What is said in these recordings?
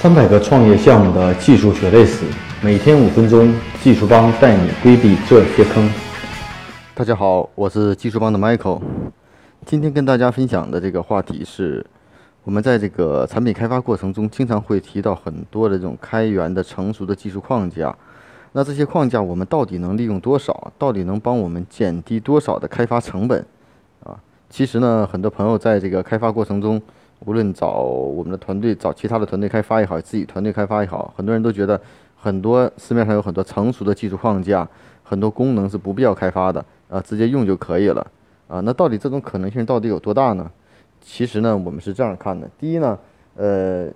三百个创业项目的技术血泪史，每天五分钟，技术帮带你规避这些坑。大家好，我是技术帮的 Michael。今天跟大家分享的这个话题是，我们在这个产品开发过程中，经常会提到很多的这种开源的成熟的技术框架。那这些框架我们到底能利用多少？到底能帮我们减低多少的开发成本？啊，其实呢，很多朋友在这个开发过程中。无论找我们的团队，找其他的团队开发也好，自己团队开发也好，很多人都觉得很多市面上有很多成熟的技术框架，很多功能是不必要开发的，啊，直接用就可以了，啊，那到底这种可能性到底有多大呢？其实呢，我们是这样看的：第一呢，呃，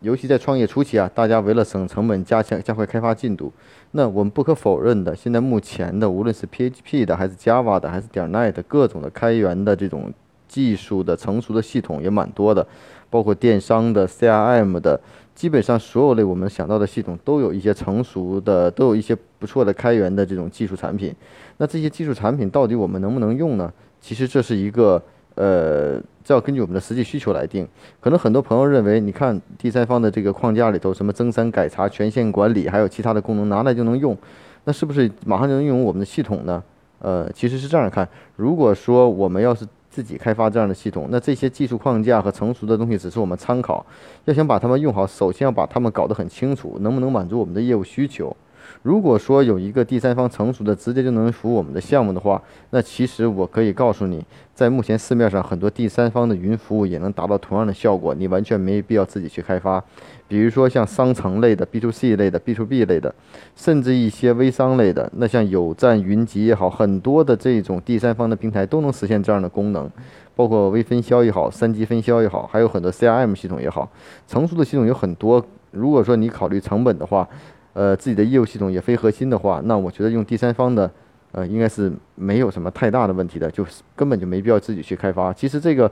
尤其在创业初期啊，大家为了省成本、加强加快开发进度，那我们不可否认的，现在目前的无论是 PHP 的，还是 Java 的，还是点 .NET 各种的开源的这种。技术的成熟的系统也蛮多的，包括电商的、CRM 的，基本上所有类我们想到的系统都有一些成熟的，都有一些不错的开源的这种技术产品。那这些技术产品到底我们能不能用呢？其实这是一个呃，这要根据我们的实际需求来定。可能很多朋友认为，你看第三方的这个框架里头，什么增删改查、权限管理，还有其他的功能拿来就能用，那是不是马上就能用我们的系统呢？呃，其实是这样看，如果说我们要是自己开发这样的系统，那这些技术框架和成熟的东西只是我们参考。要想把它们用好，首先要把它们搞得很清楚，能不能满足我们的业务需求。如果说有一个第三方成熟的，直接就能服务我们的项目的话，那其实我可以告诉你，在目前市面上很多第三方的云服务也能达到同样的效果，你完全没必要自己去开发。比如说像商城类的、B to C 类的、B to B 类的，甚至一些微商类的，那像有赞云集也好，很多的这种第三方的平台都能实现这样的功能，包括微分销也好、三级分销也好，还有很多 CRM 系统也好，成熟的系统有很多。如果说你考虑成本的话，呃，自己的业务系统也非核心的话，那我觉得用第三方的，呃，应该是没有什么太大的问题的，就是根本就没必要自己去开发。其实这个，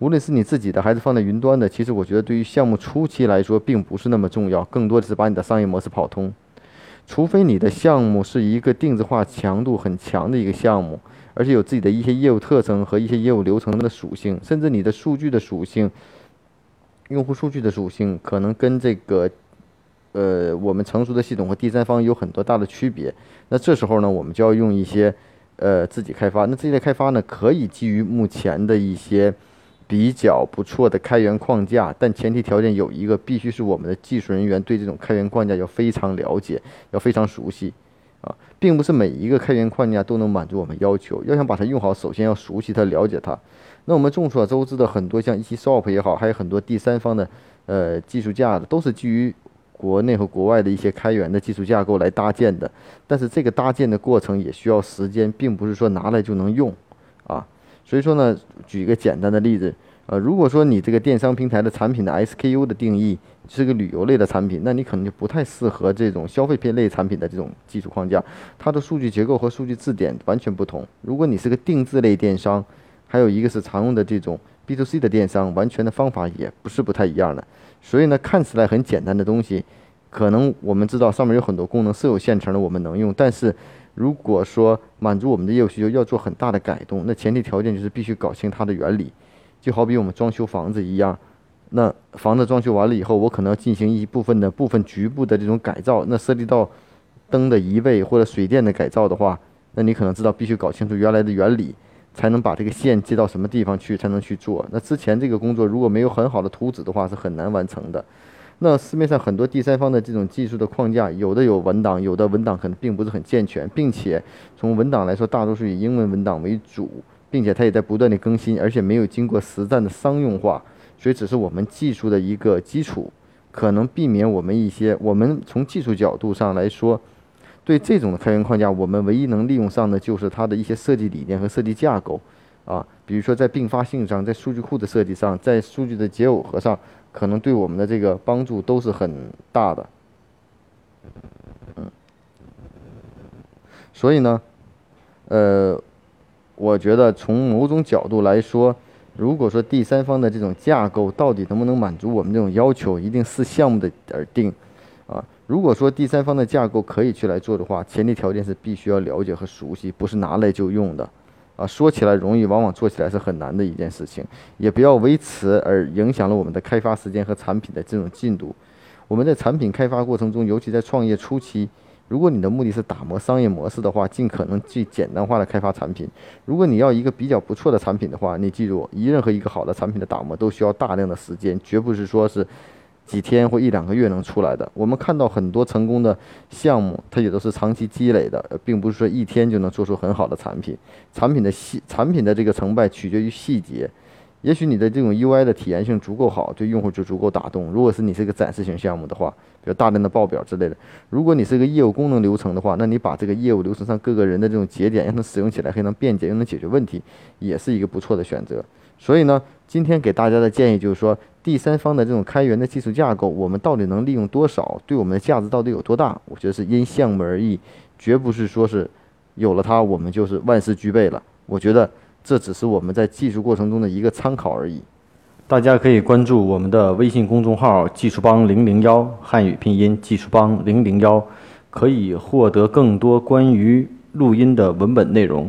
无论是你自己的还是放在云端的，其实我觉得对于项目初期来说并不是那么重要，更多的是把你的商业模式跑通。除非你的项目是一个定制化强度很强的一个项目，而且有自己的一些业务特征和一些业务流程的属性，甚至你的数据的属性、用户数据的属性可能跟这个。呃，我们成熟的系统和第三方有很多大的区别。那这时候呢，我们就要用一些呃自己开发。那这些开发呢，可以基于目前的一些比较不错的开源框架，但前提条件有一个，必须是我们的技术人员对这种开源框架要非常了解，要非常熟悉啊，并不是每一个开源框架都能满足我们要求。要想把它用好，首先要熟悉它，了解它。那我们众所周知的很多像一 s o p 也好，还有很多第三方的呃技术架子，都是基于。国内和国外的一些开源的技术架构来搭建的，但是这个搭建的过程也需要时间，并不是说拿来就能用，啊，所以说呢，举一个简单的例子，呃，如果说你这个电商平台的产品的 SKU 的定义是个旅游类的产品，那你可能就不太适合这种消费品类产品的这种技术框架，它的数据结构和数据字典完全不同。如果你是个定制类电商，还有一个是常用的这种 B to C 的电商，完全的方法也不是不太一样的。所以呢，看起来很简单的东西，可能我们知道上面有很多功能是有现成的，我们能用。但是，如果说满足我们的业务需求，要做很大的改动，那前提条件就是必须搞清它的原理。就好比我们装修房子一样，那房子装修完了以后，我可能要进行一部分的部分局部的这种改造。那涉及到灯的移位或者水电的改造的话，那你可能知道必须搞清楚原来的原理。才能把这个线接到什么地方去，才能去做。那之前这个工作如果没有很好的图纸的话，是很难完成的。那市面上很多第三方的这种技术的框架，有的有文档，有的文档可能并不是很健全，并且从文档来说，大多数以英文文档为主，并且它也在不断的更新，而且没有经过实战的商用化，所以只是我们技术的一个基础，可能避免我们一些我们从技术角度上来说。对这种的开源框架，我们唯一能利用上的就是它的一些设计理念和设计架构，啊，比如说在并发性上，在数据库的设计上，在数据的结耦合上，可能对我们的这个帮助都是很大的。嗯，所以呢，呃，我觉得从某种角度来说，如果说第三方的这种架构到底能不能满足我们这种要求，一定是项目的而定，啊。如果说第三方的架构可以去来做的话，前提条件是必须要了解和熟悉，不是拿来就用的，啊，说起来容易，往往做起来是很难的一件事情。也不要为此而影响了我们的开发时间和产品的这种进度。我们在产品开发过程中，尤其在创业初期，如果你的目的是打磨商业模式的话，尽可能去简单化的开发产品。如果你要一个比较不错的产品的话，你记住，一任何一个好的产品的打磨都需要大量的时间，绝不是说是。几天或一两个月能出来的，我们看到很多成功的项目，它也都是长期积累的，并不是说一天就能做出很好的产品。产品的细，产品的这个成败取决于细节。也许你的这种 UI 的体验性足够好，对用户就足够打动。如果是你是个展示型项目的话，比如大量的报表之类的。如果你是个业务功能流程的话，那你把这个业务流程上各个人的这种节点让它使用起来非常便捷，又能解决问题，也是一个不错的选择。所以呢，今天给大家的建议就是说。第三方的这种开源的技术架构，我们到底能利用多少？对我们的价值到底有多大？我觉得是因项目而异，绝不是说是有了它我们就是万事俱备了。我觉得这只是我们在技术过程中的一个参考而已。大家可以关注我们的微信公众号“技术帮零零幺”汉语拼音“技术帮零零幺”，可以获得更多关于录音的文本内容。